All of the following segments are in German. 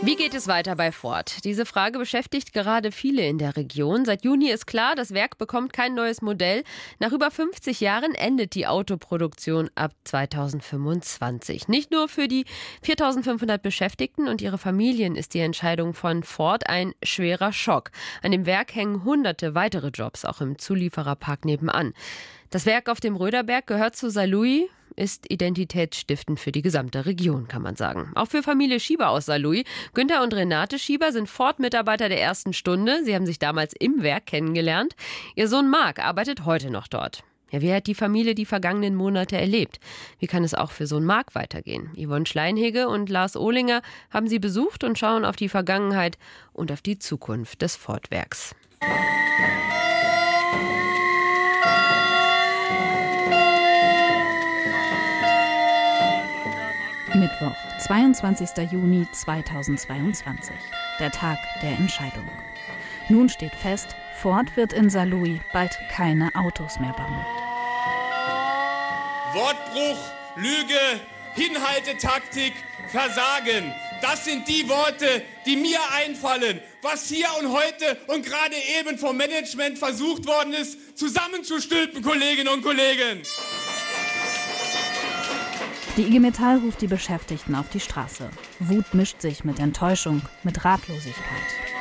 Wie geht es weiter bei Ford? Diese Frage beschäftigt gerade viele in der Region. Seit Juni ist klar, das Werk bekommt kein neues Modell. Nach über 50 Jahren endet die Autoproduktion ab 2025. Nicht nur für die 4500 Beschäftigten und ihre Familien ist die Entscheidung von Ford ein schwerer Schock. An dem Werk hängen hunderte weitere Jobs, auch im Zuliefererpark nebenan. Das Werk auf dem Röderberg gehört zu Saarlouis, ist identitätsstiftend für die gesamte Region, kann man sagen. Auch für Familie Schieber aus Saarlouis. Günther und Renate Schieber sind Ford-Mitarbeiter der ersten Stunde. Sie haben sich damals im Werk kennengelernt. Ihr Sohn Marc arbeitet heute noch dort. Ja, wie hat die Familie die vergangenen Monate erlebt? Wie kann es auch für Sohn Marc weitergehen? Yvonne Schleinhege und Lars Ohlinger haben sie besucht und schauen auf die Vergangenheit und auf die Zukunft des Ford-Werks. Mittwoch, 22. Juni 2022. Der Tag der Entscheidung. Nun steht fest, Ford wird in Saarlouis bald keine Autos mehr bauen. Wortbruch, Lüge, Hinhaltetaktik, Versagen. Das sind die Worte, die mir einfallen, was hier und heute und gerade eben vom Management versucht worden ist, zusammenzustülpen, Kolleginnen und Kollegen. Die IG Metall ruft die Beschäftigten auf die Straße. Wut mischt sich mit Enttäuschung, mit Ratlosigkeit.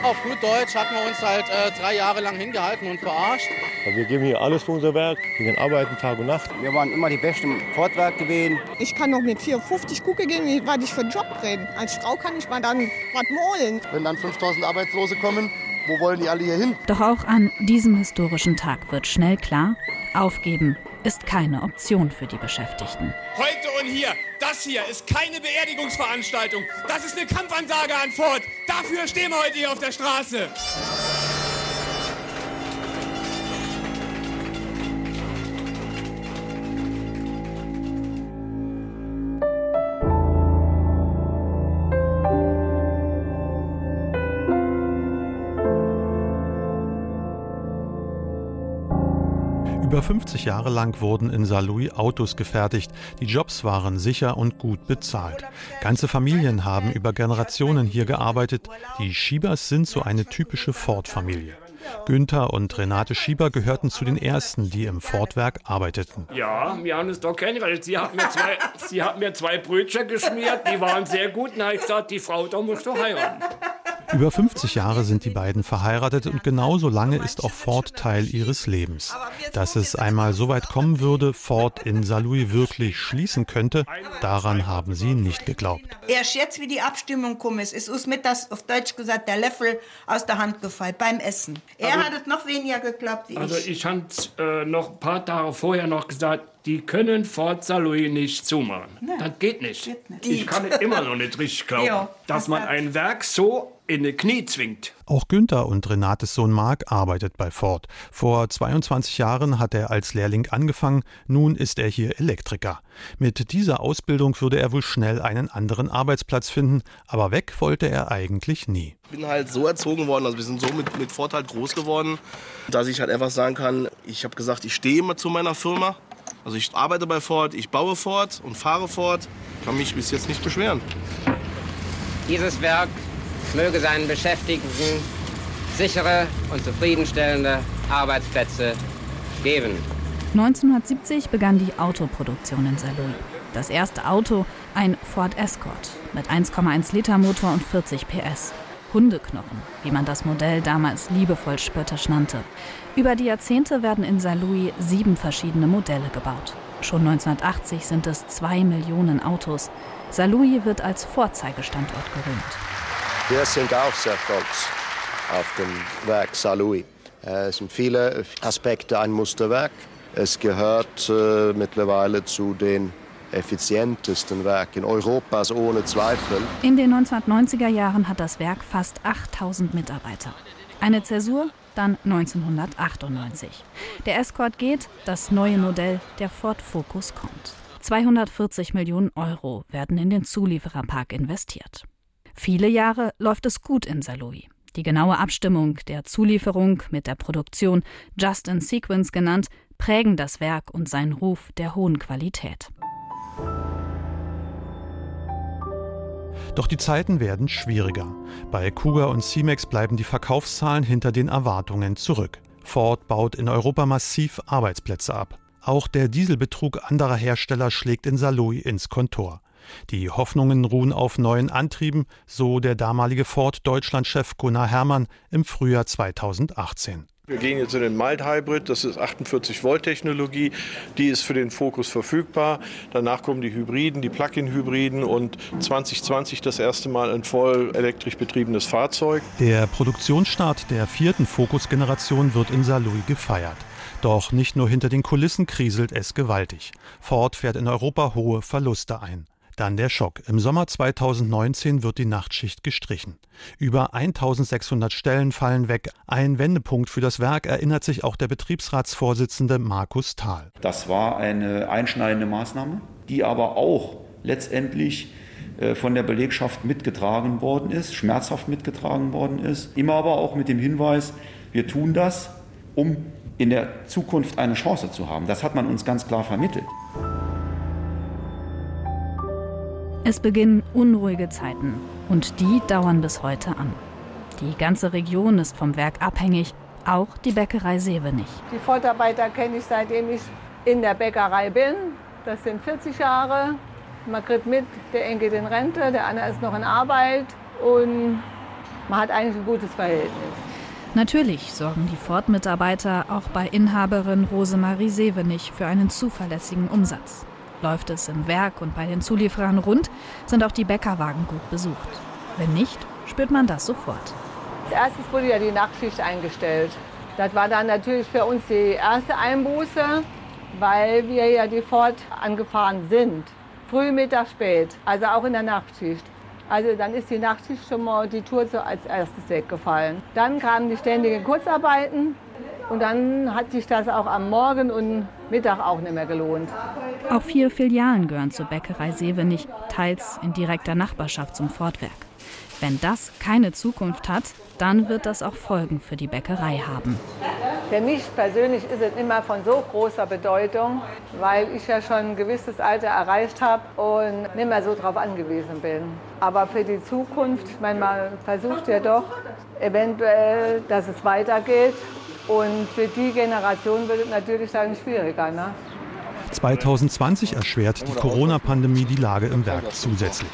Auf gut Deutsch hatten wir uns halt äh, drei Jahre lang hingehalten und verarscht. Wir geben hier alles für unser Werk, wir gehen arbeiten Tag und Nacht. Wir waren immer die Besten im Fortwerk gewesen. Ich kann noch mit 54 gucken gehen, was ich für einen Job kriege. Als Frau kann ich mal dann was molen. Wenn dann 5000 Arbeitslose kommen, wo wollen die alle hier hin? Doch auch an diesem historischen Tag wird schnell klar, aufgeben ist keine Option für die Beschäftigten. Heute und hier, das hier ist keine Beerdigungsveranstaltung. Das ist eine Kampfansage an Ford. Dafür stehen wir heute hier auf der Straße. 50 Jahre lang wurden in Saarlouis Autos gefertigt. Die Jobs waren sicher und gut bezahlt. Ganze Familien haben über Generationen hier gearbeitet. Die Schiebers sind so eine typische Ford-Familie. Günther und Renate Schieber gehörten zu den ersten, die im Fordwerk arbeiteten. Ja, wir haben es doch kennengelernt. Sie hat mir zwei, sie hat mir zwei Brötchen geschmiert, die waren sehr gut. Und habe ich gesagt, die Frau, da musst du heiraten. Über 50 Jahre sind die beiden verheiratet und genauso lange ist auch Ford Teil ihres Lebens. Dass es einmal so weit kommen würde, Ford in Saarlouis wirklich schließen könnte, daran haben sie nicht geglaubt. Erst jetzt, wie die Abstimmung kommt, ist uns mit das, auf Deutsch gesagt, der Löffel aus der Hand gefallen beim Essen. Er Also- hat es noch weniger geglaubt wie Also ich. ich habe äh, noch ein paar Tage vorher noch gesagt, die können Fort Saarlouis nicht zumachen. Das geht nicht. Ich kann es immer noch nicht richtig glauben, Ja, dass man ein Werk so in die Knie zwingt. Auch Günther und Renates Sohn Marc arbeitet bei Ford. Vor 22 Jahren hat er als Lehrling angefangen, nun ist er hier Elektriker. Mit dieser Ausbildung würde er wohl schnell einen anderen Arbeitsplatz finden, aber weg wollte er eigentlich nie. Ich bin halt so erzogen worden, also wir sind so mit, mit Ford halt groß geworden, dass ich halt einfach sagen kann, ich habe gesagt, ich stehe immer zu meiner Firma. Also ich arbeite bei Ford, ich baue Ford und fahre Ford. Kann mich bis jetzt nicht beschweren. Dieses Werk möge seinen Beschäftigten sichere und zufriedenstellende Arbeitsplätze geben. 1970 begann die Autoproduktion in Saarlouis. Das erste Auto, ein Ford Escort mit 1,1 Liter Motor und 40 PS. Hundeknochen, wie man das Modell damals liebevoll spöttisch nannte. Über die Jahrzehnte werden in Saarlouis sieben verschiedene Modelle gebaut. Schon 1980 sind es zwei Millionen Autos. Saarlouis wird als Vorzeigestandort gerühmt. Wir sind auch sehr stolz auf dem Werk Saarlouis. Äh, Es sind viele Aspekte ein Musterwerk. Es gehört äh, mittlerweile zu den effizientesten Werken Europas ohne Zweifel. In den 1990er Jahren hat das Werk fast 8000 Mitarbeiter. Eine Zäsur dann 1998. Der Escort geht, das neue Modell der Ford Focus kommt. 240 Millionen Euro werden in den Zuliefererpark investiert. Viele Jahre läuft es gut in Saarlouis. Die genaue Abstimmung der Zulieferung mit der Produktion Just in Sequence genannt, prägen das Werk und seinen Ruf der hohen Qualität. Doch die Zeiten werden schwieriger. Bei Kuga und Cemex bleiben die Verkaufszahlen hinter den Erwartungen zurück. Ford baut in Europa massiv Arbeitsplätze ab. Auch der Dieselbetrug anderer Hersteller schlägt in Saarlouis ins Kontor. Die Hoffnungen ruhen auf neuen Antrieben, so der damalige Ford-Deutschland-Chef Gunnar Herrmann im Frühjahr 2018. Wir gehen jetzt in den Mild Hybrid, das ist 48 Volt Technologie, die ist für den Focus verfügbar. Danach kommen die Hybriden, die Plug-in-Hybriden und 2020 das erste Mal ein voll elektrisch betriebenes Fahrzeug. Der Produktionsstart der vierten Focus-Generation wird in Saarlouis gefeiert. Doch nicht nur hinter den Kulissen kriselt es gewaltig. Ford fährt in Europa hohe Verluste ein. Dann der Schock. Im Sommer 2019 wird die Nachtschicht gestrichen. Über 1600 Stellen fallen weg. Ein Wendepunkt für das Werk erinnert sich auch der Betriebsratsvorsitzende Markus Thal. Das war eine einschneidende Maßnahme, die aber auch letztendlich äh, von der Belegschaft mitgetragen worden ist, schmerzhaft mitgetragen worden ist. Immer aber auch mit dem Hinweis, wir tun das, um in der Zukunft eine Chance zu haben. Das hat man uns ganz klar vermittelt. Es beginnen unruhige Zeiten und die dauern bis heute an. Die ganze Region ist vom Werk abhängig, auch die Bäckerei Sevenich. Die Fortarbeiter kenne ich seitdem ich in der Bäckerei bin. Das sind 40 Jahre. Man kriegt mit, der eine geht in Rente, der andere ist noch in Arbeit und man hat eigentlich ein gutes Verhältnis. Natürlich sorgen die Ford-Mitarbeiter auch bei Inhaberin Rosemarie Sevenich für einen zuverlässigen Umsatz. Läuft es im Werk und bei den Zulieferern rund, sind auch die Bäckerwagen gut besucht. Wenn nicht, spürt man das sofort. Als erstes wurde ja die Nachtschicht eingestellt. Das war dann natürlich für uns die erste Einbuße, weil wir ja die Ford angefahren sind. Früh, Mittag, spät, also auch in der Nachtschicht. Also dann ist die Nachtschicht schon mal die Tour so als erstes weggefallen. Dann kamen die ständigen Kurzarbeiten und dann hat sich das auch am Morgen und Mittag auch nicht mehr gelohnt. Auch vier Filialen gehören zur Bäckerei Sevenich, teils in direkter Nachbarschaft zum Fortwerk. Wenn das keine Zukunft hat, dann wird das auch Folgen für die Bäckerei haben. Für mich persönlich ist es immer von so großer Bedeutung, weil ich ja schon ein gewisses Alter erreicht habe und nicht mehr so darauf angewiesen bin. Aber für die Zukunft, man versucht ja doch eventuell, dass es weitergeht. Und für die Generation wird es natürlich dann schwieriger. Ne? 2020 erschwert die Corona-Pandemie die Lage im Werk zusätzlich.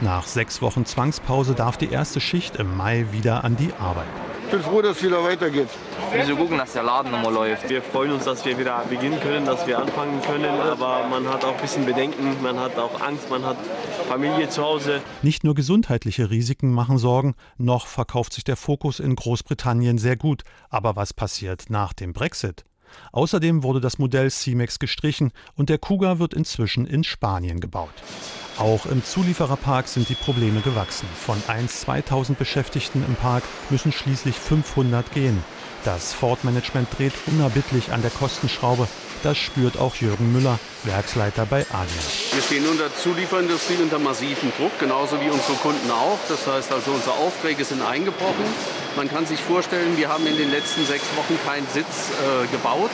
Nach sechs Wochen Zwangspause darf die erste Schicht im Mai wieder an die Arbeit. Ich bin froh, dass es wieder weitergeht. Wir müssen gucken, dass der Laden nochmal läuft. Wir freuen uns, dass wir wieder beginnen können, dass wir anfangen können. Aber man hat auch ein bisschen Bedenken, man hat auch Angst, man hat Familie zu Hause. Nicht nur gesundheitliche Risiken machen Sorgen, noch verkauft sich der Fokus in Großbritannien sehr gut. Aber was passiert nach dem Brexit? Außerdem wurde das Modell C-Max gestrichen und der Kuga wird inzwischen in Spanien gebaut. Auch im Zuliefererpark sind die Probleme gewachsen. Von 1.000-2.000 Beschäftigten im Park müssen schließlich 500 gehen. Das Ford-Management dreht unerbittlich an der Kostenschraube. Das spürt auch Jürgen Müller, Werksleiter bei Allianz. Wir stehen unter Zulieferindustrie unter massivem Druck, genauso wie unsere Kunden auch. Das heißt also, unsere Aufträge sind eingebrochen. Man kann sich vorstellen, wir haben in den letzten sechs Wochen keinen Sitz äh, gebaut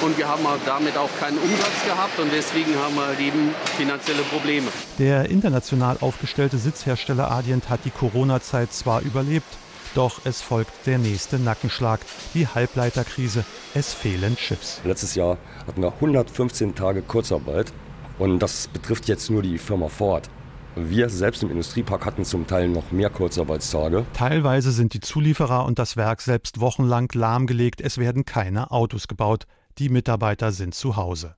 und wir haben damit auch keinen Umsatz gehabt und deswegen haben wir eben finanzielle Probleme. Der international aufgestellte Sitzhersteller Adient hat die Corona-Zeit zwar überlebt, doch es folgt der nächste Nackenschlag, die Halbleiterkrise. Es fehlen Chips. Letztes Jahr hatten wir 115 Tage Kurzarbeit und das betrifft jetzt nur die Firma Ford. Wir selbst im Industriepark hatten zum Teil noch mehr Kurzarbeitstage. Teilweise sind die Zulieferer und das Werk selbst wochenlang lahmgelegt. Es werden keine Autos gebaut. Die Mitarbeiter sind zu Hause.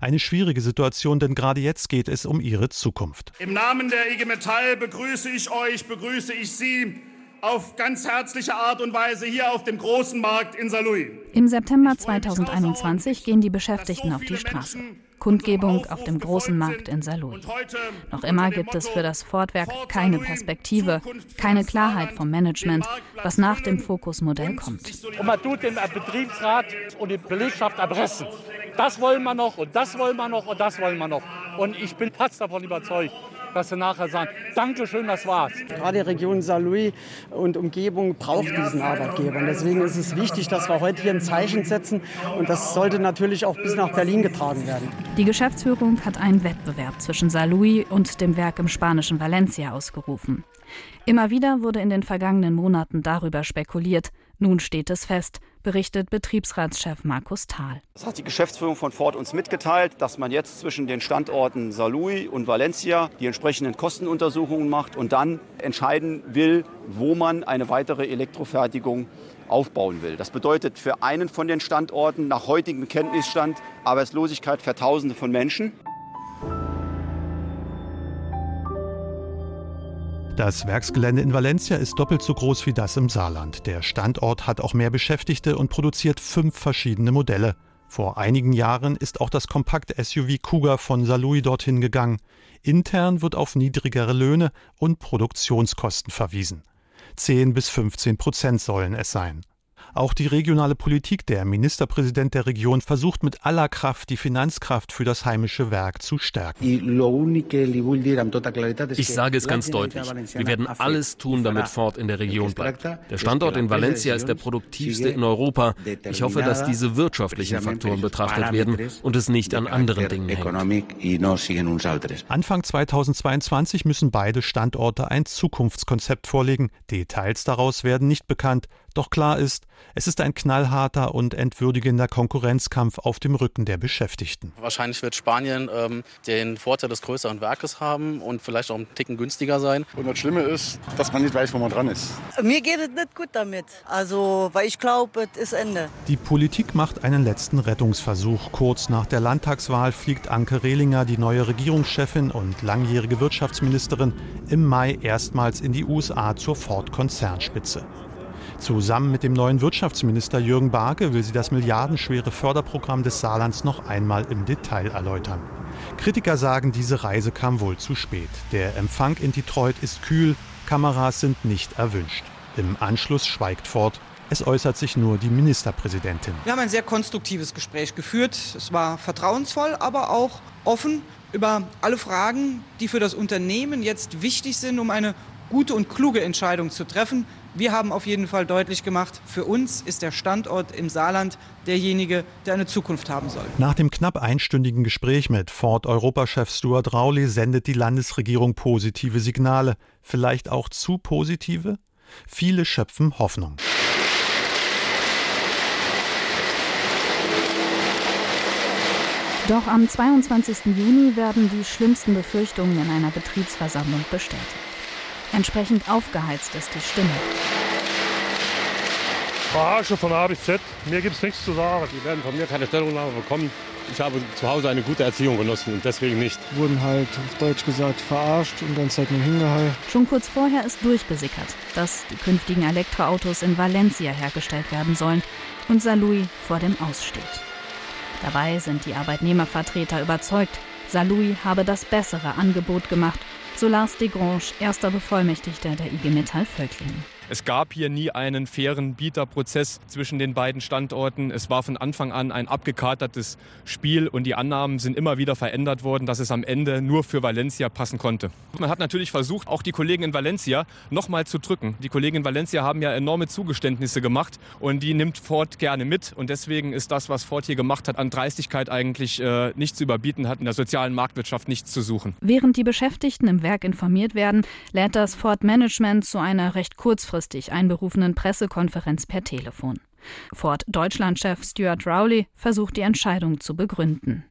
Eine schwierige Situation, denn gerade jetzt geht es um ihre Zukunft. Im Namen der IG Metall begrüße ich euch, begrüße ich Sie auf ganz herzliche Art und Weise hier auf dem großen Markt in Saarlouis. Im September 2021 gehen die Beschäftigten auf die Straße. Kundgebung auf dem großen Markt in Saarlouis. Noch immer gibt es für das Fortwerk keine Perspektive, keine Klarheit vom Management, was nach dem Fokusmodell kommt. Und man tut den Betriebsrat und die Belegschaft erpressen. Das wollen wir noch und das wollen wir noch und das wollen wir noch. Und ich bin fast davon überzeugt, dass sie nachher sagen, Dankeschön, das war's. Gerade die Region Saarlouis und Umgebung braucht diesen Arbeitgeber. Und deswegen ist es wichtig, dass wir heute hier ein Zeichen setzen. Und das sollte natürlich auch bis nach Berlin getragen werden. Die Geschäftsführung hat einen Wettbewerb zwischen Saarlouis und dem Werk im spanischen Valencia ausgerufen. Immer wieder wurde in den vergangenen Monaten darüber spekuliert. Nun steht es fest, berichtet Betriebsratschef Markus Thal. Das hat die Geschäftsführung von Ford uns mitgeteilt, dass man jetzt zwischen den Standorten Saarlouis und Valencia die entsprechenden Kostenuntersuchungen macht und dann entscheiden will, wo man eine weitere Elektrofertigung aufbauen will. Das bedeutet für einen von den Standorten nach heutigem Kenntnisstand Arbeitslosigkeit für Tausende von Menschen. Das Werksgelände in Valencia ist doppelt so groß wie das im Saarland. Der Standort hat auch mehr Beschäftigte und produziert fünf verschiedene Modelle. Vor einigen Jahren ist auch das kompakte SUV Cougar von Salui dorthin gegangen. Intern wird auf niedrigere Löhne und Produktionskosten verwiesen. 10 bis 15 Prozent sollen es sein. Auch die regionale Politik, der Ministerpräsident der Region, versucht mit aller Kraft die Finanzkraft für das heimische Werk zu stärken. Ich sage es ganz deutlich. Wir werden alles tun, damit Ford in der Region bleibt. Der Standort in Valencia ist der produktivste in Europa. Ich hoffe, dass diese wirtschaftlichen Faktoren betrachtet werden und es nicht an anderen Dingen hängt. Anfang 2022 müssen beide Standorte ein Zukunftskonzept vorlegen. Details daraus werden nicht bekannt. Doch klar ist, es ist ein knallharter und entwürdigender Konkurrenzkampf auf dem Rücken der Beschäftigten. Wahrscheinlich wird Spanien ähm, den Vorteil des größeren Werkes haben und vielleicht auch einen Ticken günstiger sein. Und das Schlimme ist, dass man nicht weiß, wo man dran ist. Mir geht es nicht gut damit. Also, weil ich glaube, es ist Ende. Die Politik macht einen letzten Rettungsversuch. Kurz nach der Landtagswahl fliegt Anke Rehlinger, die neue Regierungschefin und langjährige Wirtschaftsministerin, im Mai erstmals in die USA zur Ford-Konzernspitze. Zusammen mit dem neuen Wirtschaftsminister Jürgen Barke will sie das milliardenschwere Förderprogramm des Saarlands noch einmal im Detail erläutern. Kritiker sagen, diese Reise kam wohl zu spät. Der Empfang in Detroit ist kühl, Kameras sind nicht erwünscht. Im Anschluss schweigt Ford. Es äußert sich nur die Ministerpräsidentin. Wir haben ein sehr konstruktives Gespräch geführt. Es war vertrauensvoll, aber auch offen über alle Fragen, die für das Unternehmen jetzt wichtig sind, um eine gute und kluge Entscheidung zu treffen. Wir haben auf jeden Fall deutlich gemacht, für uns ist der Standort im Saarland derjenige, der eine Zukunft haben soll. Nach dem knapp einstündigen Gespräch mit Ford-Europachef Stuart Rowley sendet die Landesregierung positive Signale. Vielleicht auch zu positive? Viele schöpfen Hoffnung. Doch am 22. Juni werden die schlimmsten Befürchtungen in einer Betriebsversammlung bestätigt. Entsprechend aufgeheizt ist die Stimme. Verarsche von A bis Z. Mir gibt es nichts zu sagen. Die werden von mir keine Stellungnahme bekommen. Ich habe zu Hause eine gute Erziehung genossen und deswegen nicht. Wurden halt auf Deutsch gesagt verarscht und dann zeigt man hingehalten. Schon kurz vorher ist durchgesickert, dass die künftigen Elektroautos in Valencia hergestellt werden sollen und Salui vor dem Aussteht. Dabei sind die Arbeitnehmervertreter überzeugt, Salui habe das bessere Angebot gemacht so Lars de Grange, erster Bevollmächtigter der IG Metall Völklingen. Es gab hier nie einen fairen Bieterprozess zwischen den beiden Standorten. Es war von Anfang an ein abgekatertes Spiel und die Annahmen sind immer wieder verändert worden, dass es am Ende nur für Valencia passen konnte. Man hat natürlich versucht, auch die Kollegen in Valencia nochmal zu drücken. Die Kollegen in Valencia haben ja enorme Zugeständnisse gemacht und die nimmt Ford gerne mit und deswegen ist das, was Ford hier gemacht hat, an Dreistigkeit eigentlich äh, nicht zu überbieten, hat in der sozialen Marktwirtschaft nichts zu suchen. Während die Beschäftigten im Werk informiert werden, lädt das Ford Management zu einer recht kurzfristigen kurzfristig einberufenen Pressekonferenz per Telefon. Ford Deutschlandchef Stuart Rowley versucht die Entscheidung zu begründen.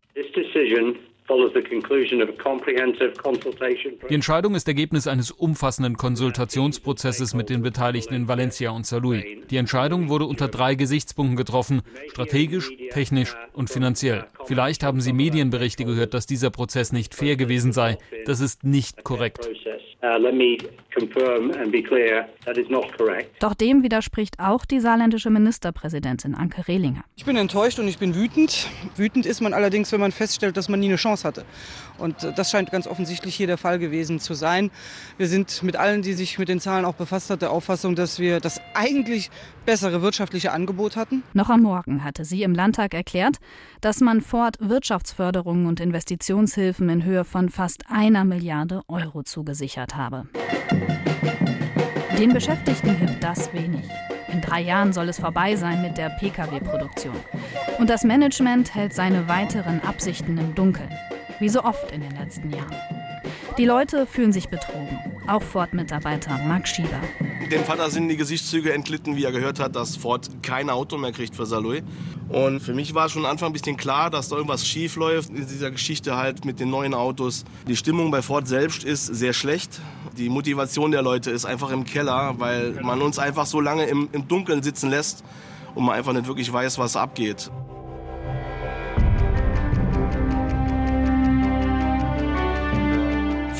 Die Entscheidung ist Ergebnis eines umfassenden Konsultationsprozesses mit den Beteiligten in Valencia und Saarlouis. Die Entscheidung wurde unter drei Gesichtspunkten getroffen, strategisch, technisch und finanziell. Vielleicht haben Sie Medienberichte gehört, dass dieser Prozess nicht fair gewesen sei. Das ist nicht korrekt. Doch dem widerspricht auch die saarländische Ministerpräsidentin Anke Rehlinger. Ich bin enttäuscht und ich bin wütend. Wütend ist man allerdings, wenn man feststellt, dass man nie eine Chance hatte. Und äh, das scheint ganz offensichtlich hier der Fall gewesen zu sein. Wir sind mit allen, die sich mit den Zahlen auch befasst hat, der Auffassung, dass wir das eigentlich bessere wirtschaftliche Angebot hatten. Noch am Morgen hatte sie im Landtag erklärt, dass man Ford Wirtschaftsförderungen und Investitionshilfen in Höhe von fast einer Milliarde Euro zugesichert habe. Den Beschäftigten hilft das wenig. In drei Jahren soll es vorbei sein mit der Pkw-Produktion. Und das Management hält seine weiteren Absichten im Dunkeln. Wie so oft in den letzten Jahren. Die Leute fühlen sich betrogen. Auch Ford-Mitarbeiter Mark Schieber. Dem Vater sind die Gesichtszüge entglitten, wie er gehört hat, dass Ford kein Auto mehr kriegt für Saloy. Und für mich war schon am Anfang ein bisschen klar, dass da irgendwas schief läuft in dieser Geschichte halt mit den neuen Autos. Die Stimmung bei Ford selbst ist sehr schlecht. Die Motivation der Leute ist einfach im Keller, weil man uns einfach so lange im, im Dunkeln sitzen lässt und man einfach nicht wirklich weiß, was abgeht.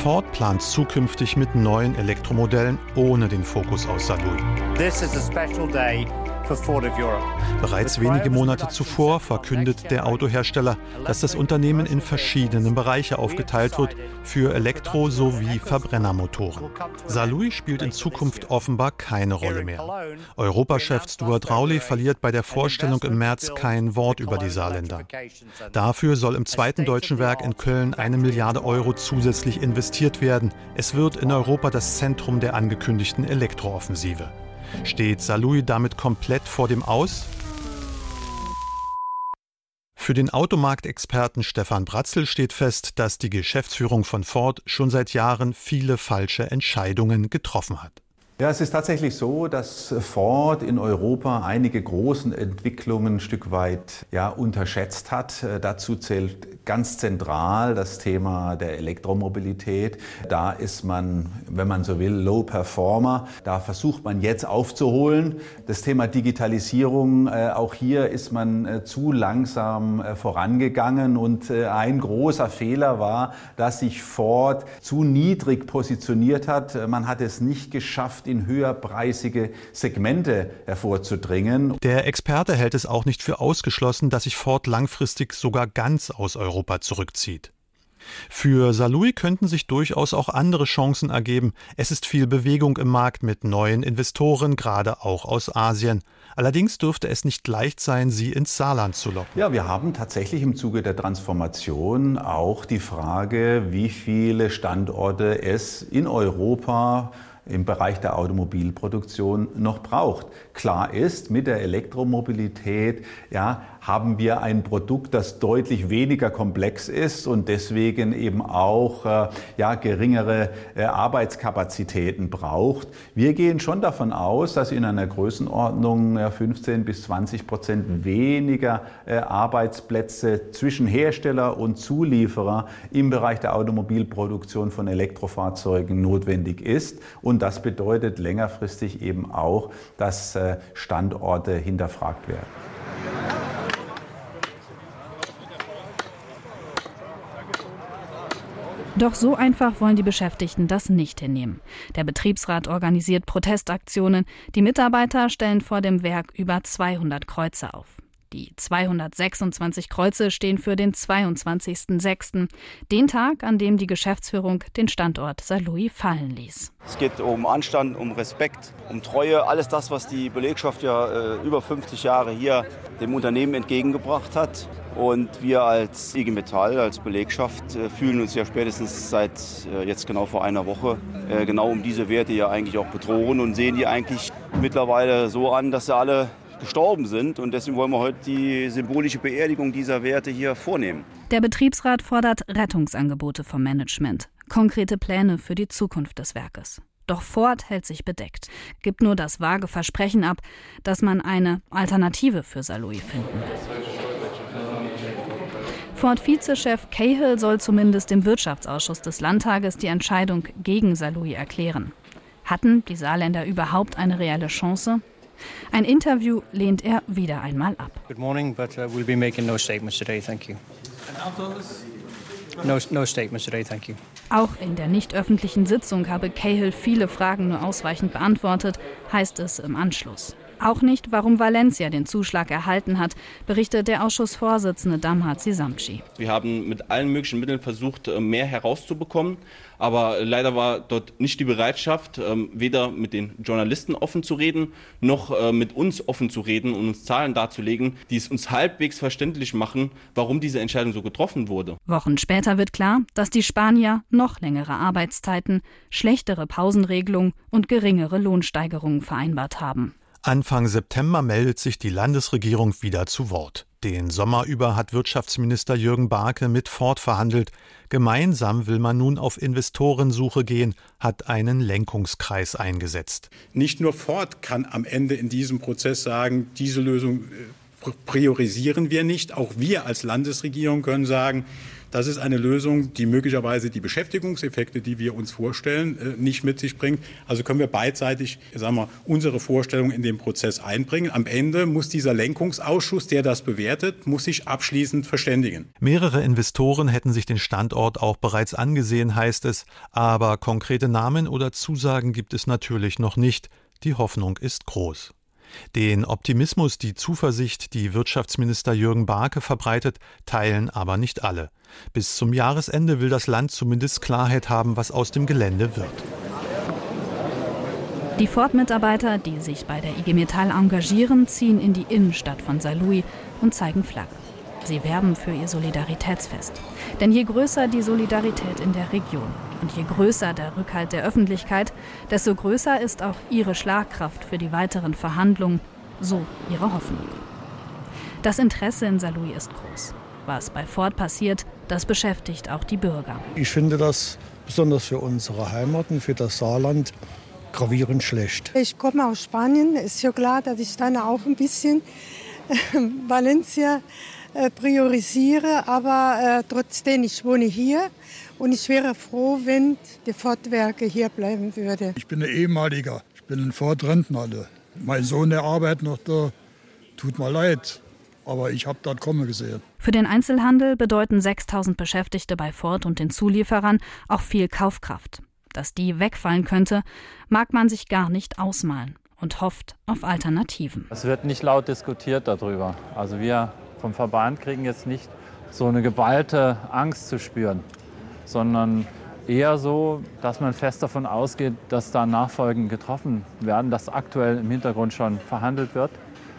Ford plant zukünftig mit neuen Elektromodellen ohne den Fokus aus Saarlouis. This is a special day Bereits wenige Monate zuvor verkündet der Autohersteller, dass das Unternehmen in verschiedene Bereiche aufgeteilt wird für Elektro- sowie Verbrennermotoren. Saarlouis spielt in Zukunft offenbar keine Rolle mehr. Europachef Stuart Rowley verliert bei der Vorstellung im März kein Wort über die Saarländer. Dafür soll im zweiten deutschen Werk in Köln eine Milliarde Euro zusätzlich investiert werden. Es wird in Europa das Zentrum der angekündigten Elektrooffensive. Steht Salui damit komplett vor dem Aus? Für den Automarktexperten Stefan Bratzel steht fest, dass die Geschäftsführung von Ford schon seit Jahren viele falsche Entscheidungen getroffen hat. Ja, es ist tatsächlich so, dass Ford in Europa einige großen Entwicklungen ein Stück weit ja, unterschätzt hat. Dazu zählt ganz zentral das Thema der Elektromobilität. Da ist man, wenn man so will, Low Performer. Da versucht man jetzt aufzuholen. Das Thema Digitalisierung, äh, auch hier ist man äh, zu langsam äh, vorangegangen. Und ein großer Fehler war, dass sich Ford zu niedrig positioniert hat. Man hat es nicht geschafft, in höherpreisige Segmente hervorzudringen. Der Experte hält es auch nicht für ausgeschlossen, dass sich Ford langfristig sogar ganz aus Europa zurückzieht. Für Salui könnten sich durchaus auch andere Chancen ergeben. Es ist viel Bewegung im Markt mit neuen Investoren, gerade auch aus Asien. Allerdings dürfte es nicht leicht sein, sie ins Saarland zu locken. Ja, wir haben tatsächlich im Zuge der Transformation auch die Frage, wie viele Standorte es in Europa im Bereich der Automobilproduktion noch braucht. Klar ist, mit der Elektromobilität ja, haben wir ein Produkt, das deutlich weniger komplex ist und deswegen eben auch äh, ja, geringere äh, Arbeitskapazitäten braucht. Wir gehen schon davon aus, dass in einer Größenordnung ja, 15 bis 20 Prozent weniger äh, Arbeitsplätze zwischen Hersteller und Zulieferer im Bereich der Automobilproduktion von Elektrofahrzeugen notwendig ist. Und das bedeutet längerfristig eben auch, dass äh, Standorte hinterfragt werden. Doch so einfach wollen die Beschäftigten das nicht hinnehmen. Der Betriebsrat organisiert Protestaktionen. Die Mitarbeiter stellen vor dem Werk über 200 Kreuze auf. Die 226 Kreuze stehen für den 22.06., den Tag, an dem die Geschäftsführung den Standort Saarlouis fallen ließ. Es geht um Anstand, um Respekt, um Treue, alles das, was die Belegschaft ja äh, über 50 Jahre hier dem Unternehmen entgegengebracht hat. Und wir als IG Metall, als Belegschaft, äh, fühlen uns ja spätestens seit äh, jetzt genau vor einer Woche äh, genau um diese Werte ja eigentlich auch bedrohen und sehen die eigentlich mittlerweile so an, dass sie alle gestorben sind. Und deswegen wollen wir heute die symbolische Beerdigung dieser Werte hier vornehmen. Der Betriebsrat fordert Rettungsangebote vom Management, konkrete Pläne für die Zukunft des Werkes. Doch Ford hält sich bedeckt, gibt nur das vage Versprechen ab, dass man eine Alternative für Saloy finden will. Ford-Vizechef Cahill soll zumindest im Wirtschaftsausschuss des Landtages die Entscheidung gegen Saloy erklären. Hatten die Saarländer überhaupt eine reelle Chance? Ein Interview lehnt er wieder einmal ab. Good morning, but uh, we'll be making no statements today. Thank you. No, no statements today, thank you. Auch in der nicht öffentlichen Sitzung habe Cahill viele Fragen nur ausweichend beantwortet, heißt es im Anschluss. Auch nicht, warum Valencia den Zuschlag erhalten hat, berichtet der Ausschussvorsitzende Damhat Sisamci. Wir haben mit allen möglichen Mitteln versucht, äh, mehr herauszubekommen. Aber leider war dort nicht die Bereitschaft, ähm, weder mit den Journalisten offen zu reden, noch äh, mit uns offen zu reden und uns Zahlen darzulegen, die es uns halbwegs verständlich machen, warum diese Entscheidung so getroffen wurde. Wochen später wird klar, dass die Spanier noch längere Arbeitszeiten, schlechtere Pausenregelungen und geringere Lohnsteigerungen vereinbart haben. Anfang September meldet sich die Landesregierung wieder zu Wort. Den Sommer über hat Wirtschaftsminister Jürgen Barke mit Ford verhandelt. Gemeinsam will man nun auf Investorensuche gehen, hat einen Lenkungskreis eingesetzt. Nicht nur Ford kann am Ende in diesem Prozess sagen, diese Lösung äh, priorisieren wir nicht. Auch wir als Landesregierung können sagen, das ist eine Lösung, die möglicherweise die Beschäftigungseffekte, die wir uns vorstellen, äh, nicht mit sich bringt. Also können wir beidseitig sagen wir, unsere Vorstellung in den Prozess einbringen. Am Ende muss dieser Lenkungsausschuss, der das bewertet, muss sich abschließend verständigen. Mehrere Investoren hätten sich den Standort auch bereits angesehen, heißt es. Aber konkrete Namen oder Zusagen gibt es natürlich noch nicht. Die Hoffnung ist groß. Den Optimismus, die Zuversicht, die Wirtschaftsminister Jürgen Barke verbreitet, teilen aber nicht alle. Bis zum Jahresende will das Land zumindest Klarheit haben, was aus dem Gelände wird. Die Ford-Mitarbeiter, die sich bei der IG Metall engagieren, ziehen in die Innenstadt von Saarlouis und zeigen Flaggen. Sie werben für ihr Solidaritätsfest. Denn je größer die Solidarität in der Region und je größer der Rückhalt der Öffentlichkeit, desto größer ist auch ihre Schlagkraft für die weiteren Verhandlungen, so ihre Hoffnung. Das Interesse in Saarlouis ist groß. Was bei Ford passiert, das beschäftigt auch die Bürger. Ich finde das besonders für unsere Heimaten, für das Saarland, gravierend schlecht. Ich komme aus Spanien. Ist ja klar, dass ich dann auch ein bisschen Valencia äh, priorisiere, aber äh, trotzdem, ich wohne hier und ich wäre froh, wenn die Fortwerke hier bleiben würde. Ich bin ein ehemaliger, ich bin ein Fortrentner. Mein Sohn, der arbeitet noch da, tut mir leid, aber ich habe dort kommen gesehen. Für den Einzelhandel bedeuten 6000 Beschäftigte bei Ford und den Zulieferern auch viel Kaufkraft. Dass die wegfallen könnte, mag man sich gar nicht ausmalen und hofft auf Alternativen. Es wird nicht laut diskutiert darüber. Also wir vom Verband kriegen jetzt nicht so eine geballte Angst zu spüren, sondern eher so, dass man fest davon ausgeht, dass da Nachfolgen getroffen werden, dass aktuell im Hintergrund schon verhandelt wird.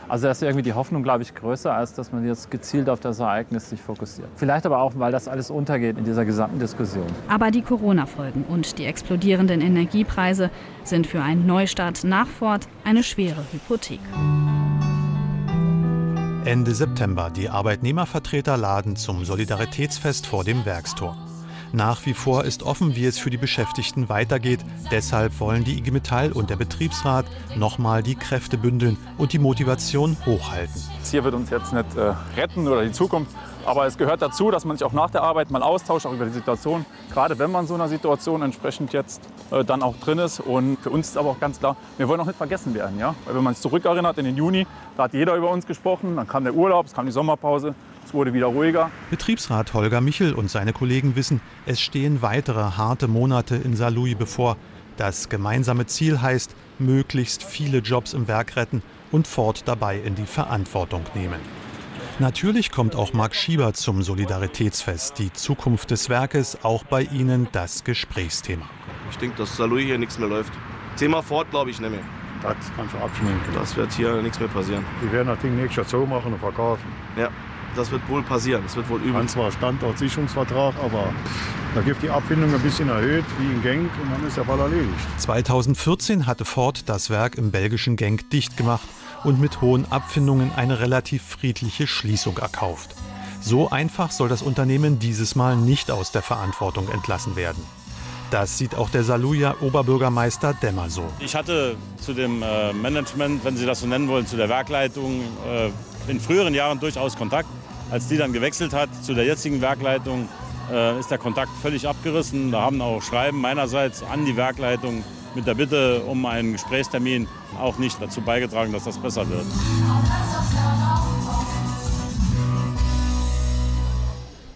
Also da ist irgendwie die Hoffnung, glaube ich, größer, als dass man jetzt gezielt auf das Ereignis sich fokussiert. Vielleicht aber auch, weil das alles untergeht in dieser gesamten Diskussion. Aber die Corona-Folgen und die explodierenden Energiepreise sind für einen Neustart nach Ford eine schwere Hypothek. Ende September. Die Arbeitnehmervertreter laden zum Solidaritätsfest vor dem Werkstor. Nach wie vor ist offen, wie es für die Beschäftigten weitergeht. Deshalb wollen die IG Metall und der Betriebsrat nochmal die Kräfte bündeln und die Motivation hochhalten. Das hier wird uns jetzt nicht äh, retten oder die Zukunft, aber es gehört dazu, dass man sich auch nach der Arbeit mal austauscht, auch über die Situation. Gerade wenn man so einer Situation entsprechend jetzt äh, dann auch drin ist. Und für uns ist aber auch ganz klar, wir wollen auch nicht vergessen werden. Ja? Weil wenn man sich zurückerinnert in den Juni, da hat jeder über uns gesprochen, dann kam der Urlaub, es kam die Sommerpause, es wurde wieder ruhiger. Betriebsrat Holger Michel und seine Kollegen wissen, es stehen weitere harte Monate in Saarlouis bevor. Das gemeinsame Ziel heißt, möglichst viele Jobs im Werk retten und Ford dabei in die Verantwortung nehmen. Natürlich kommt auch Marc Schieber zum Solidaritätsfest. Die Zukunft des Werkes auch bei Ihnen das Gesprächsthema. Ich denke, dass Saarlouis hier nichts mehr läuft. Thema Ford glaube ich nicht mehr. Das kannst du abschminken. Das wird hier nichts mehr passieren. Die werden das Ding nächstes Jahr so machen und verkaufen. Ja, das wird wohl passieren. Das wird wohl übel. Kann zwar Standortsicherungsvertrag, aber da gibt die Abfindung ein bisschen erhöht, wie in Genk, und dann ist der Fall erledigt. 2014 hatte Ford das Werk im belgischen Genk dicht gemacht und mit hohen Abfindungen eine relativ friedliche Schließung erkauft. So einfach soll das Unternehmen dieses Mal nicht aus der Verantwortung entlassen werden. Das sieht auch der Saluja Oberbürgermeister Dämmer so. Ich hatte zu dem äh, Management, wenn Sie das so nennen wollen, zu der Werkleitung äh, in früheren Jahren durchaus Kontakt. Als die dann gewechselt hat zu der jetzigen Werkleitung, äh, ist der Kontakt völlig abgerissen. Da haben auch Schreiben meinerseits an die Werkleitung mit der Bitte um einen Gesprächstermin auch nicht dazu beigetragen, dass das besser wird.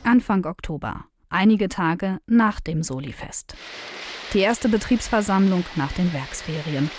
Anfang Oktober. einige Tage nach dem Solifest. Die erste Betriebsversammlung nach den Werksferien.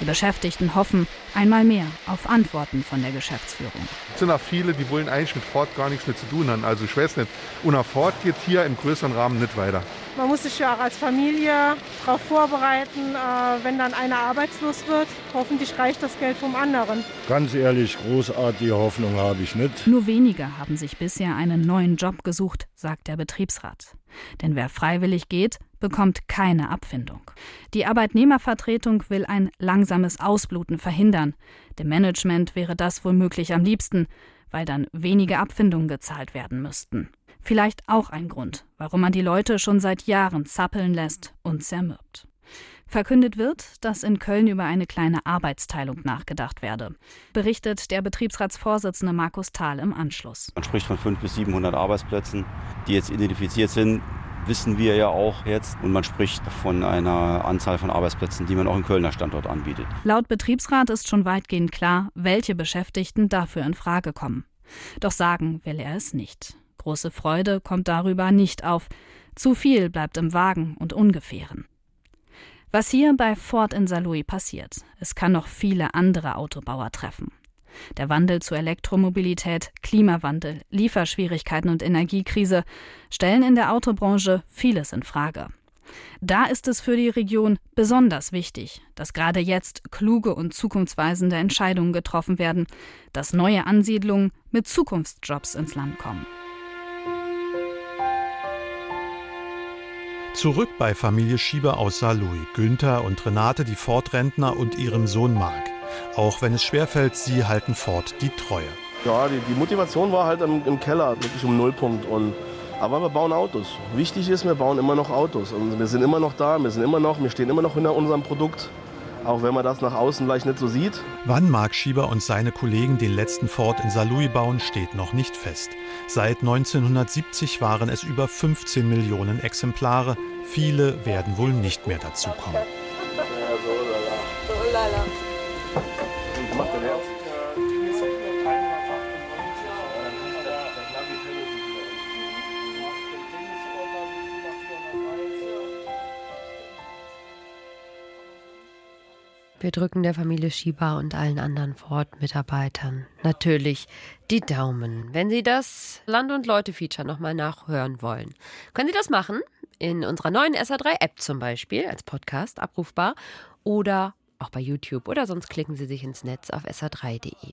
Die Beschäftigten hoffen einmal mehr auf Antworten von der Geschäftsführung. Es sind auch viele, die wollen eigentlich mit Ford gar nichts mehr zu tun haben. Also ich weiß nicht, unter Ford geht hier im größeren Rahmen nicht weiter. Man muss sich ja auch als Familie darauf vorbereiten, äh, wenn dann einer arbeitslos wird. Hoffentlich reicht das Geld vom anderen. Ganz ehrlich, großartige Hoffnung habe ich nicht. Nur wenige haben sich bisher einen neuen Job gesucht, sagt der Betriebsrat. Denn wer freiwillig geht, bekommt keine Abfindung. Die Arbeitnehmervertretung will ein langsames Ausbluten verhindern. Dem Management wäre das womöglich am liebsten, weil dann wenige Abfindungen gezahlt werden müssten. Vielleicht auch ein Grund, warum man die Leute schon seit Jahren zappeln lässt und zermürbt. Verkündet wird, dass in Köln über eine kleine Arbeitsteilung nachgedacht werde, berichtet der Betriebsratsvorsitzende Markus Thal im Anschluss. Man spricht von 500 bis 700 Arbeitsplätzen, die jetzt identifiziert sind, wissen wir ja auch jetzt. Und man spricht von einer Anzahl von Arbeitsplätzen, die man auch im Kölner Standort anbietet. Laut Betriebsrat ist schon weitgehend klar, welche Beschäftigten dafür in Frage kommen. Doch sagen will er es nicht. Große Freude kommt darüber nicht auf. Zu viel bleibt im Wagen und Ungefähren. Was hier bei Ford in Saarlouis passiert, es kann noch viele andere Autobauer treffen. Der Wandel zur Elektromobilität, Klimawandel, Lieferschwierigkeiten und Energiekrise stellen in der Autobranche vieles in Frage. Da ist es für die Region besonders wichtig, dass gerade jetzt kluge und zukunftsweisende Entscheidungen getroffen werden, dass neue Ansiedlungen mit Zukunftsjobs ins Land kommen. Zurück bei Familie Schieber aus Saarlouis, Günther und Renate, die Ford-Rentner und ihrem Sohn Marc. Auch wenn es schwerfällt, sie halten Ford die Treue. Ja, die, die Motivation war halt im, im, Keller, wirklich um Nullpunkt. Und, aber wir bauen Autos. Wichtig ist, wir bauen immer noch Autos. Und wir sind immer noch da, wir sind immer noch, wir stehen immer noch hinter unserem Produkt. Auch wenn man das nach außen vielleicht nicht so sieht. Wann Marc Schieber und seine Kollegen den letzten Ford in Saarlouis bauen, steht noch nicht fest. Seit 1970 waren es über 15 Millionen Exemplare. Viele werden wohl nicht mehr dazukommen. Wir drücken der Familie Schieber und allen anderen Ford-Mitarbeitern natürlich die Daumen. Wenn Sie das Land- und Leute-Feature nochmal nachhören wollen, können Sie das machen in unserer neuen SA3-App zum Beispiel, als Podcast abrufbar oder auch bei YouTube oder sonst klicken Sie sich ins Netz auf sa3.de.